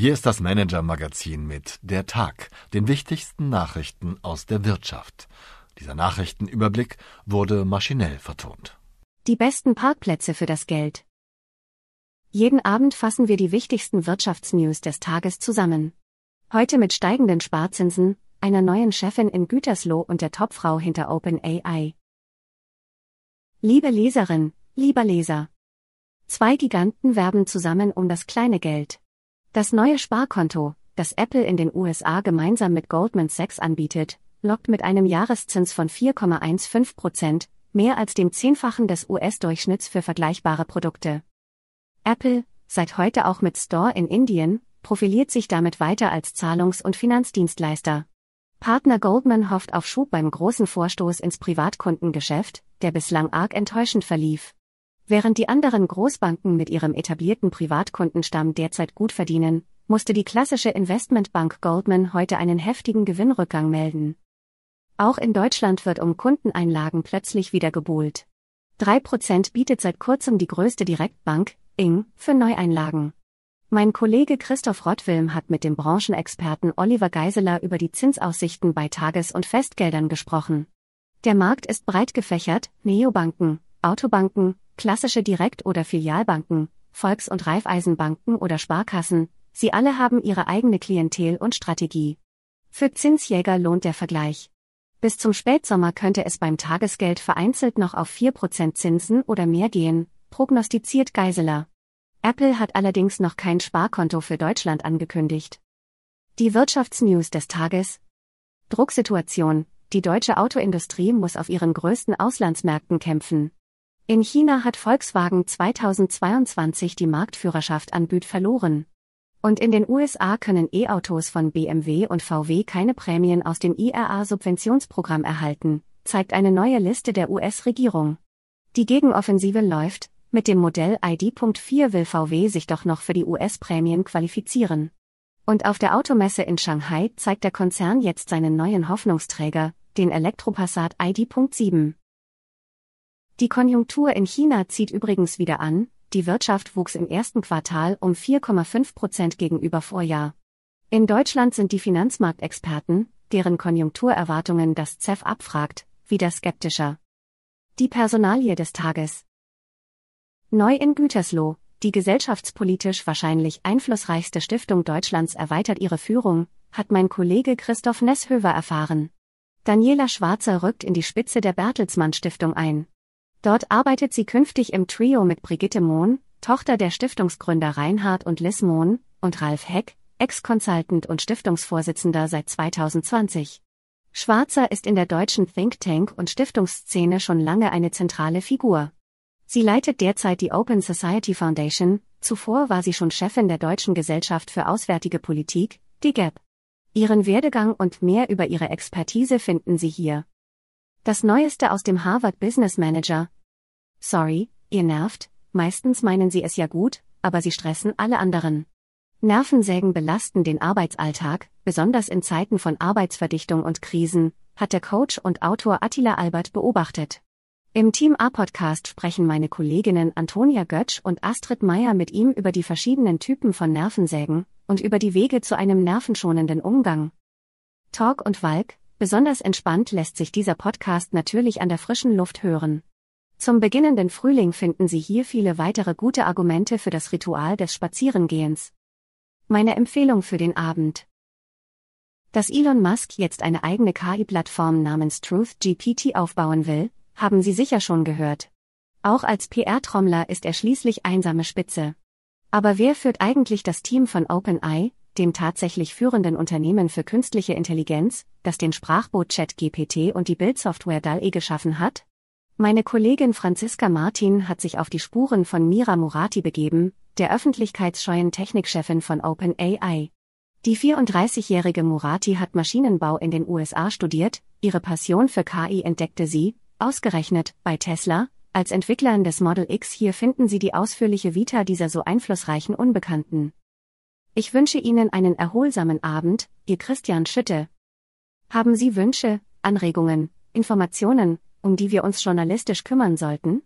Hier ist das Manager-Magazin mit Der Tag, den wichtigsten Nachrichten aus der Wirtschaft. Dieser Nachrichtenüberblick wurde maschinell vertont. Die besten Parkplätze für das Geld. Jeden Abend fassen wir die wichtigsten Wirtschaftsnews des Tages zusammen. Heute mit steigenden Sparzinsen, einer neuen Chefin in Gütersloh und der Topfrau hinter OpenAI. Liebe Leserin, lieber Leser. Zwei Giganten werben zusammen um das kleine Geld. Das neue Sparkonto, das Apple in den USA gemeinsam mit Goldman Sachs anbietet, lockt mit einem Jahreszins von 4,15 Prozent, mehr als dem Zehnfachen des US-Durchschnitts für vergleichbare Produkte. Apple, seit heute auch mit Store in Indien, profiliert sich damit weiter als Zahlungs- und Finanzdienstleister. Partner Goldman hofft auf Schub beim großen Vorstoß ins Privatkundengeschäft, der bislang arg enttäuschend verlief. Während die anderen Großbanken mit ihrem etablierten Privatkundenstamm derzeit gut verdienen, musste die klassische Investmentbank Goldman heute einen heftigen Gewinnrückgang melden. Auch in Deutschland wird um Kundeneinlagen plötzlich wieder gebuhlt. 3% bietet seit kurzem die größte Direktbank, Ing, für Neueinlagen. Mein Kollege Christoph Rottwilm hat mit dem Branchenexperten Oliver Geiseler über die Zinsaussichten bei Tages- und Festgeldern gesprochen. Der Markt ist breit gefächert, Neobanken, Autobanken, klassische Direkt- oder Filialbanken, Volks- und Raiffeisenbanken oder Sparkassen, sie alle haben ihre eigene Klientel und Strategie. Für Zinsjäger lohnt der Vergleich. Bis zum Spätsommer könnte es beim Tagesgeld vereinzelt noch auf 4% Zinsen oder mehr gehen, prognostiziert Geiseler. Apple hat allerdings noch kein Sparkonto für Deutschland angekündigt. Die Wirtschaftsnews des Tages. Drucksituation. Die deutsche Autoindustrie muss auf ihren größten Auslandsmärkten kämpfen. In China hat Volkswagen 2022 die Marktführerschaft an Büt verloren. Und in den USA können E-Autos von BMW und VW keine Prämien aus dem IRA-Subventionsprogramm erhalten, zeigt eine neue Liste der US-Regierung. Die Gegenoffensive läuft, mit dem Modell ID.4 will VW sich doch noch für die US-Prämien qualifizieren. Und auf der Automesse in Shanghai zeigt der Konzern jetzt seinen neuen Hoffnungsträger, den Elektropassat ID.7. Die Konjunktur in China zieht übrigens wieder an, die Wirtschaft wuchs im ersten Quartal um 4,5 Prozent gegenüber Vorjahr. In Deutschland sind die Finanzmarktexperten, deren Konjunkturerwartungen das CEF abfragt, wieder skeptischer. Die Personalie des Tages. Neu in Gütersloh, die gesellschaftspolitisch wahrscheinlich einflussreichste Stiftung Deutschlands erweitert ihre Führung, hat mein Kollege Christoph Nesshöver erfahren. Daniela Schwarzer rückt in die Spitze der Bertelsmann Stiftung ein. Dort arbeitet sie künftig im Trio mit Brigitte Mohn, Tochter der Stiftungsgründer Reinhard und Liz Mohn, und Ralf Heck, Ex-Consultant und Stiftungsvorsitzender seit 2020. Schwarzer ist in der deutschen Think Tank und Stiftungsszene schon lange eine zentrale Figur. Sie leitet derzeit die Open Society Foundation, zuvor war sie schon Chefin der Deutschen Gesellschaft für Auswärtige Politik, die GAP. Ihren Werdegang und mehr über ihre Expertise finden Sie hier. Das Neueste aus dem Harvard Business Manager. Sorry, ihr nervt, meistens meinen sie es ja gut, aber sie stressen alle anderen. Nervensägen belasten den Arbeitsalltag, besonders in Zeiten von Arbeitsverdichtung und Krisen, hat der Coach und Autor Attila Albert beobachtet. Im Team A-Podcast sprechen meine Kolleginnen Antonia Götsch und Astrid Meyer mit ihm über die verschiedenen Typen von Nervensägen und über die Wege zu einem nervenschonenden Umgang. Talk und Walk, Besonders entspannt lässt sich dieser Podcast natürlich an der frischen Luft hören. Zum beginnenden Frühling finden Sie hier viele weitere gute Argumente für das Ritual des Spazierengehens. Meine Empfehlung für den Abend. Dass Elon Musk jetzt eine eigene KI-Plattform namens Truth GPT aufbauen will, haben Sie sicher schon gehört. Auch als PR-Trommler ist er schließlich einsame Spitze. Aber wer führt eigentlich das Team von OpenAI, dem tatsächlich führenden Unternehmen für künstliche Intelligenz, das den Sprachbot ChatGPT und die Bildsoftware DALL-E geschaffen hat? Meine Kollegin Franziska Martin hat sich auf die Spuren von Mira Murati begeben, der öffentlichkeitsscheuen Technikchefin von OpenAI. Die 34-jährige Murati hat Maschinenbau in den USA studiert, ihre Passion für KI entdeckte sie, ausgerechnet, bei Tesla, als Entwicklerin des Model X hier finden Sie die ausführliche Vita dieser so einflussreichen Unbekannten. Ich wünsche Ihnen einen erholsamen Abend, Ihr Christian Schütte. Haben Sie Wünsche, Anregungen, Informationen, um die wir uns journalistisch kümmern sollten?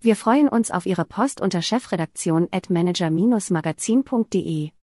Wir freuen uns auf Ihre Post unter chefredaktion at manager-magazin.de.